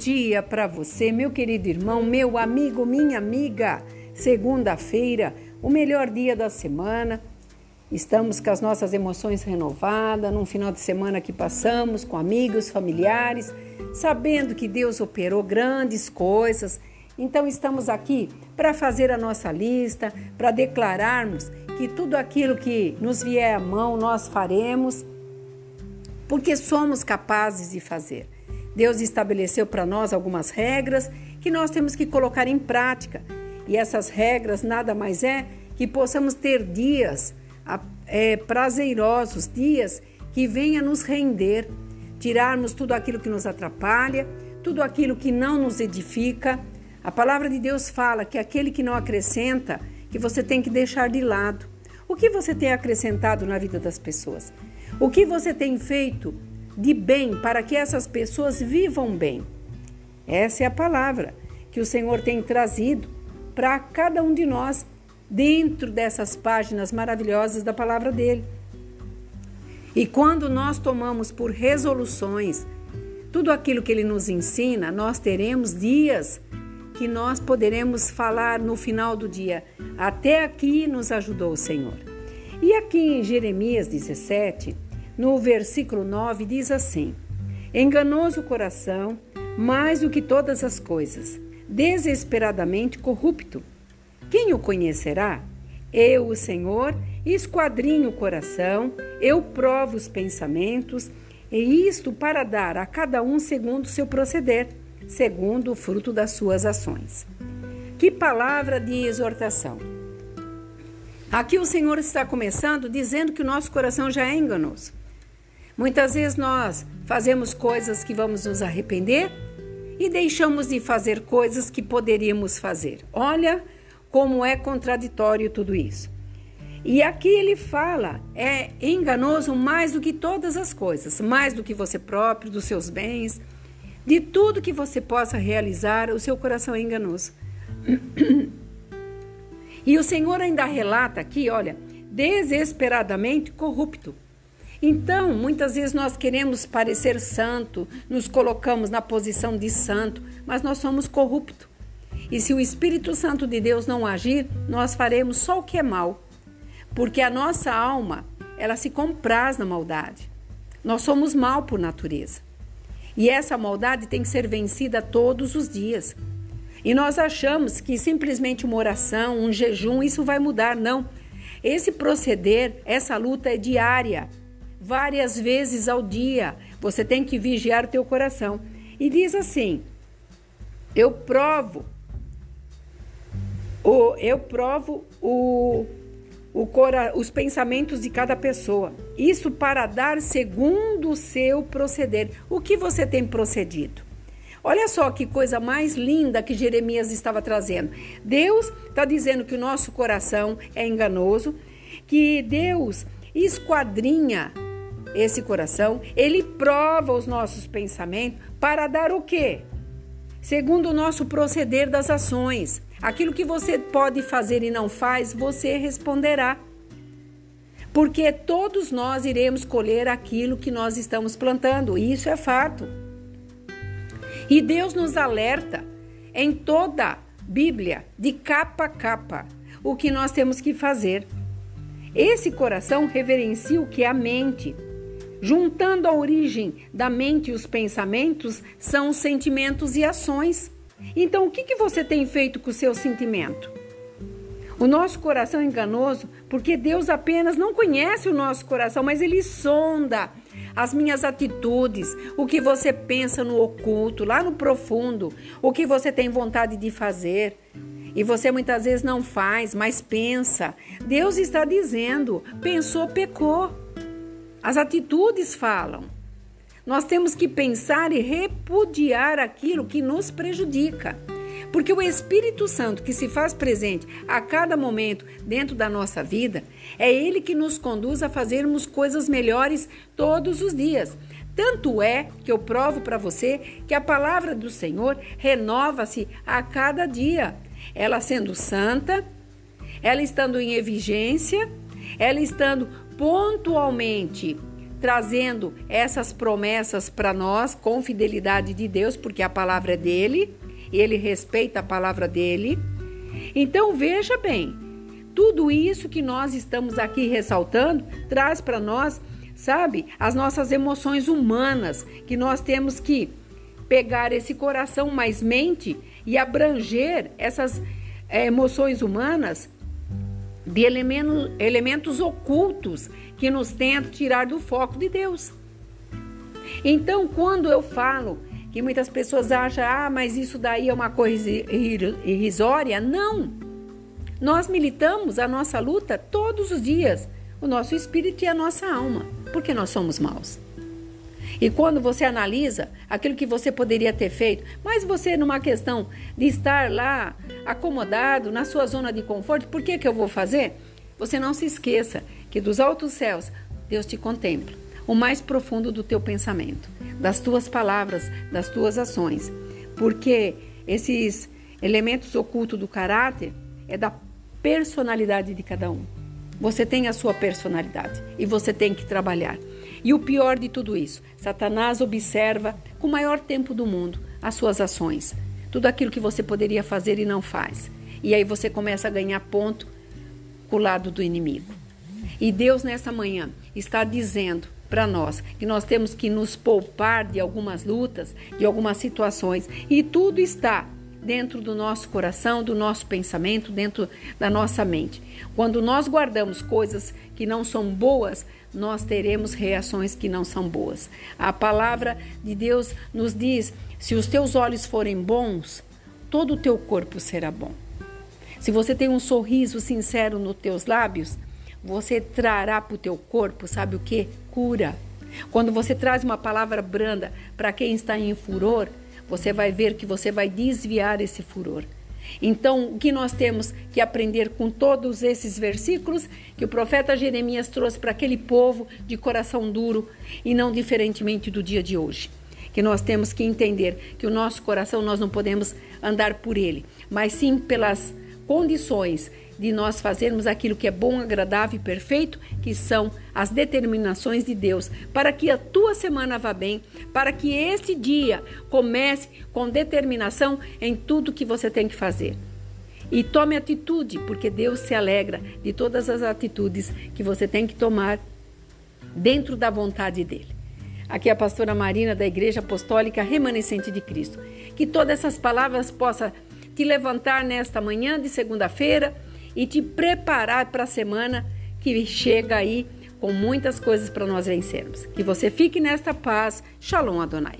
dia para você, meu querido irmão, meu amigo, minha amiga. Segunda-feira, o melhor dia da semana. Estamos com as nossas emoções renovadas, num final de semana que passamos com amigos, familiares, sabendo que Deus operou grandes coisas. Então, estamos aqui para fazer a nossa lista, para declararmos que tudo aquilo que nos vier à mão nós faremos, porque somos capazes de fazer. Deus estabeleceu para nós algumas regras que nós temos que colocar em prática. E essas regras nada mais é que possamos ter dias é, prazerosos, dias que venha nos render, tirarmos tudo aquilo que nos atrapalha, tudo aquilo que não nos edifica. A palavra de Deus fala que aquele que não acrescenta, que você tem que deixar de lado. O que você tem acrescentado na vida das pessoas? O que você tem feito de bem para que essas pessoas vivam bem. Essa é a palavra que o Senhor tem trazido para cada um de nós dentro dessas páginas maravilhosas da palavra dele. E quando nós tomamos por resoluções tudo aquilo que ele nos ensina, nós teremos dias que nós poderemos falar no final do dia: até aqui nos ajudou o Senhor. E aqui em Jeremias 17, no versículo 9, diz assim: Enganoso o coração, mais do que todas as coisas, desesperadamente corrupto. Quem o conhecerá? Eu, o Senhor, esquadrinho o coração, eu provo os pensamentos, e isto para dar a cada um segundo o seu proceder, segundo o fruto das suas ações. Que palavra de exortação! Aqui o Senhor está começando dizendo que o nosso coração já é enganoso. Muitas vezes nós fazemos coisas que vamos nos arrepender e deixamos de fazer coisas que poderíamos fazer. Olha como é contraditório tudo isso. E aqui ele fala, é enganoso mais do que todas as coisas, mais do que você próprio, dos seus bens, de tudo que você possa realizar, o seu coração é enganoso. E o Senhor ainda relata aqui, olha, desesperadamente corrupto. Então, muitas vezes nós queremos parecer santo, nos colocamos na posição de santo, mas nós somos corruptos. E se o Espírito Santo de Deus não agir, nós faremos só o que é mal. Porque a nossa alma, ela se compraz na maldade. Nós somos mal por natureza. E essa maldade tem que ser vencida todos os dias. E nós achamos que simplesmente uma oração, um jejum, isso vai mudar. Não. Esse proceder, essa luta é diária várias vezes ao dia. Você tem que vigiar teu coração. E diz assim: Eu provo o eu provo o, o cora, os pensamentos de cada pessoa. Isso para dar segundo o seu proceder. O que você tem procedido? Olha só que coisa mais linda que Jeremias estava trazendo. Deus está dizendo que o nosso coração é enganoso, que Deus esquadrinha esse coração, ele prova os nossos pensamentos para dar o quê? Segundo o nosso proceder das ações. Aquilo que você pode fazer e não faz, você responderá. Porque todos nós iremos colher aquilo que nós estamos plantando, isso é fato. E Deus nos alerta em toda a Bíblia, de capa a capa, o que nós temos que fazer. Esse coração reverencia o que é a mente Juntando a origem da mente e os pensamentos, são os sentimentos e ações. Então, o que, que você tem feito com o seu sentimento? O nosso coração é enganoso porque Deus apenas não conhece o nosso coração, mas Ele sonda as minhas atitudes, o que você pensa no oculto, lá no profundo, o que você tem vontade de fazer. E você muitas vezes não faz, mas pensa. Deus está dizendo: pensou, pecou. As atitudes falam. Nós temos que pensar e repudiar aquilo que nos prejudica. Porque o Espírito Santo que se faz presente a cada momento dentro da nossa vida, é ele que nos conduz a fazermos coisas melhores todos os dias. Tanto é que eu provo para você que a palavra do Senhor renova-se a cada dia. Ela sendo santa, ela estando em evigência, ela estando pontualmente trazendo essas promessas para nós com fidelidade de Deus, porque a palavra é dele, ele respeita a palavra dele. Então veja bem, tudo isso que nós estamos aqui ressaltando traz para nós, sabe, as nossas emoções humanas, que nós temos que pegar esse coração mais mente e abranger essas é, emoções humanas de elementos, elementos ocultos que nos tentam tirar do foco de Deus. Então, quando eu falo que muitas pessoas acham, ah, mas isso daí é uma coisa irrisória, não. Nós militamos a nossa luta todos os dias, o nosso espírito e a nossa alma, porque nós somos maus. E quando você analisa aquilo que você poderia ter feito, mas você numa questão de estar lá acomodado na sua zona de conforto, por que que eu vou fazer? Você não se esqueça que dos altos céus Deus te contempla, o mais profundo do teu pensamento, das tuas palavras, das tuas ações, porque esses elementos ocultos do caráter é da personalidade de cada um. Você tem a sua personalidade e você tem que trabalhar. E o pior de tudo isso, Satanás observa com o maior tempo do mundo as suas ações, tudo aquilo que você poderia fazer e não faz. E aí você começa a ganhar ponto com o lado do inimigo. E Deus nessa manhã está dizendo para nós que nós temos que nos poupar de algumas lutas, de algumas situações, e tudo está dentro do nosso coração, do nosso pensamento, dentro da nossa mente. Quando nós guardamos coisas que não são boas, nós teremos reações que não são boas. A palavra de Deus nos diz: se os teus olhos forem bons, todo o teu corpo será bom. Se você tem um sorriso sincero nos teus lábios, você trará para o teu corpo, sabe o que? Cura. Quando você traz uma palavra branda para quem está em furor, você vai ver que você vai desviar esse furor. Então, o que nós temos que aprender com todos esses versículos que o profeta Jeremias trouxe para aquele povo de coração duro e não diferentemente do dia de hoje? Que nós temos que entender que o nosso coração nós não podemos andar por ele, mas sim pelas condições de nós fazermos aquilo que é bom, agradável e perfeito, que são as determinações de Deus, para que a tua semana vá bem, para que este dia comece com determinação em tudo que você tem que fazer. E tome atitude, porque Deus se alegra de todas as atitudes que você tem que tomar dentro da vontade dele. Aqui é a pastora Marina da Igreja Apostólica Remanescente de Cristo. Que todas essas palavras possam te levantar nesta manhã de segunda-feira e te preparar para a semana que chega aí com muitas coisas para nós vencermos. Que você fique nesta paz. Shalom Adonai.